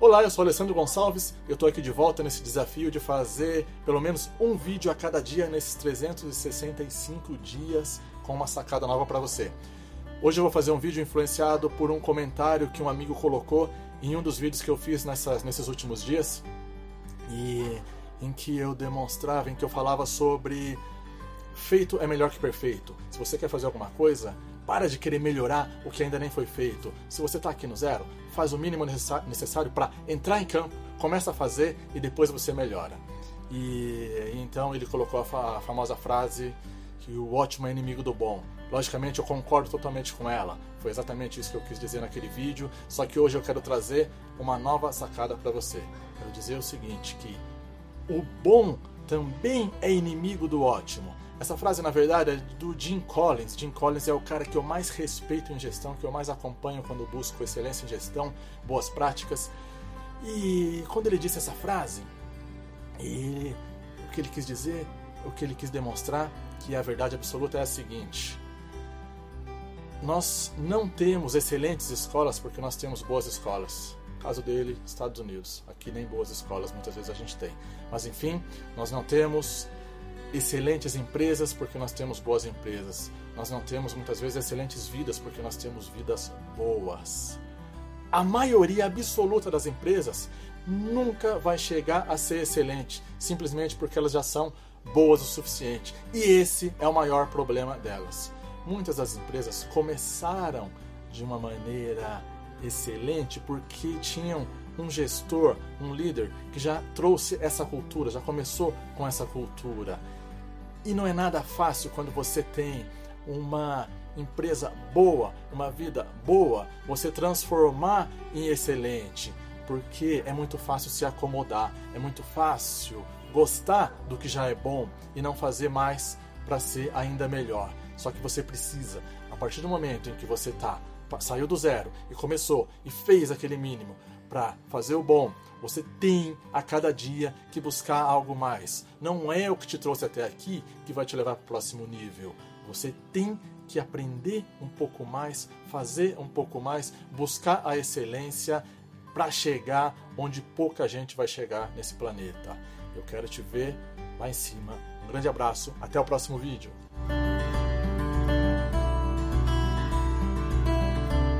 Olá, eu sou Alessandro Gonçalves eu estou aqui de volta nesse desafio de fazer pelo menos um vídeo a cada dia nesses 365 dias com uma sacada nova para você. Hoje eu vou fazer um vídeo influenciado por um comentário que um amigo colocou em um dos vídeos que eu fiz nessas, nesses últimos dias e em que eu demonstrava, em que eu falava sobre feito é melhor que perfeito. Se você quer fazer alguma coisa, para de querer melhorar o que ainda nem foi feito. Se você está aqui no zero, faz o mínimo necessário para entrar em campo, começa a fazer e depois você melhora. E então ele colocou a, famosa frase que o ótimo é inimigo do bom. Logicamente eu concordo totalmente com ela. Foi exatamente isso que eu quis dizer naquele vídeo, só que hoje eu quero trazer uma nova sacada para você. Quero dizer o seguinte, que o bom também é inimigo do ótimo. Essa frase, na verdade, é do Jim Collins. Jim Collins é o cara que eu mais respeito em gestão, que eu mais acompanho quando busco excelência em gestão, boas práticas. E quando ele disse essa frase, ele, o que ele quis dizer, o que ele quis demonstrar, que a verdade absoluta é a seguinte: nós não temos excelentes escolas porque nós temos boas escolas. Caso dele, Estados Unidos. Aqui nem boas escolas muitas vezes a gente tem. Mas enfim, nós não temos excelentes empresas porque nós temos boas empresas. Nós não temos muitas vezes excelentes vidas porque nós temos vidas boas. A maioria absoluta das empresas nunca vai chegar a ser excelente, simplesmente porque elas já são boas o suficiente. E esse é o maior problema delas. Muitas das empresas começaram de uma maneira excelente porque tinham um gestor, um líder que já trouxe essa cultura, já começou com essa cultura. E não é nada fácil quando você tem uma empresa boa, uma vida boa, você transformar em excelente, porque é muito fácil se acomodar, é muito fácil gostar do que já é bom e não fazer mais para ser ainda melhor. Só que você precisa, a partir do momento em que você está saiu do zero e começou e fez aquele mínimo para fazer o bom, você tem a cada dia que buscar algo mais. Não é o que te trouxe até aqui que vai te levar para o próximo nível. Você tem que aprender um pouco mais, fazer um pouco mais, buscar a excelência para chegar onde pouca gente vai chegar nesse planeta. Eu quero te ver lá em cima. Um grande abraço, até o próximo vídeo.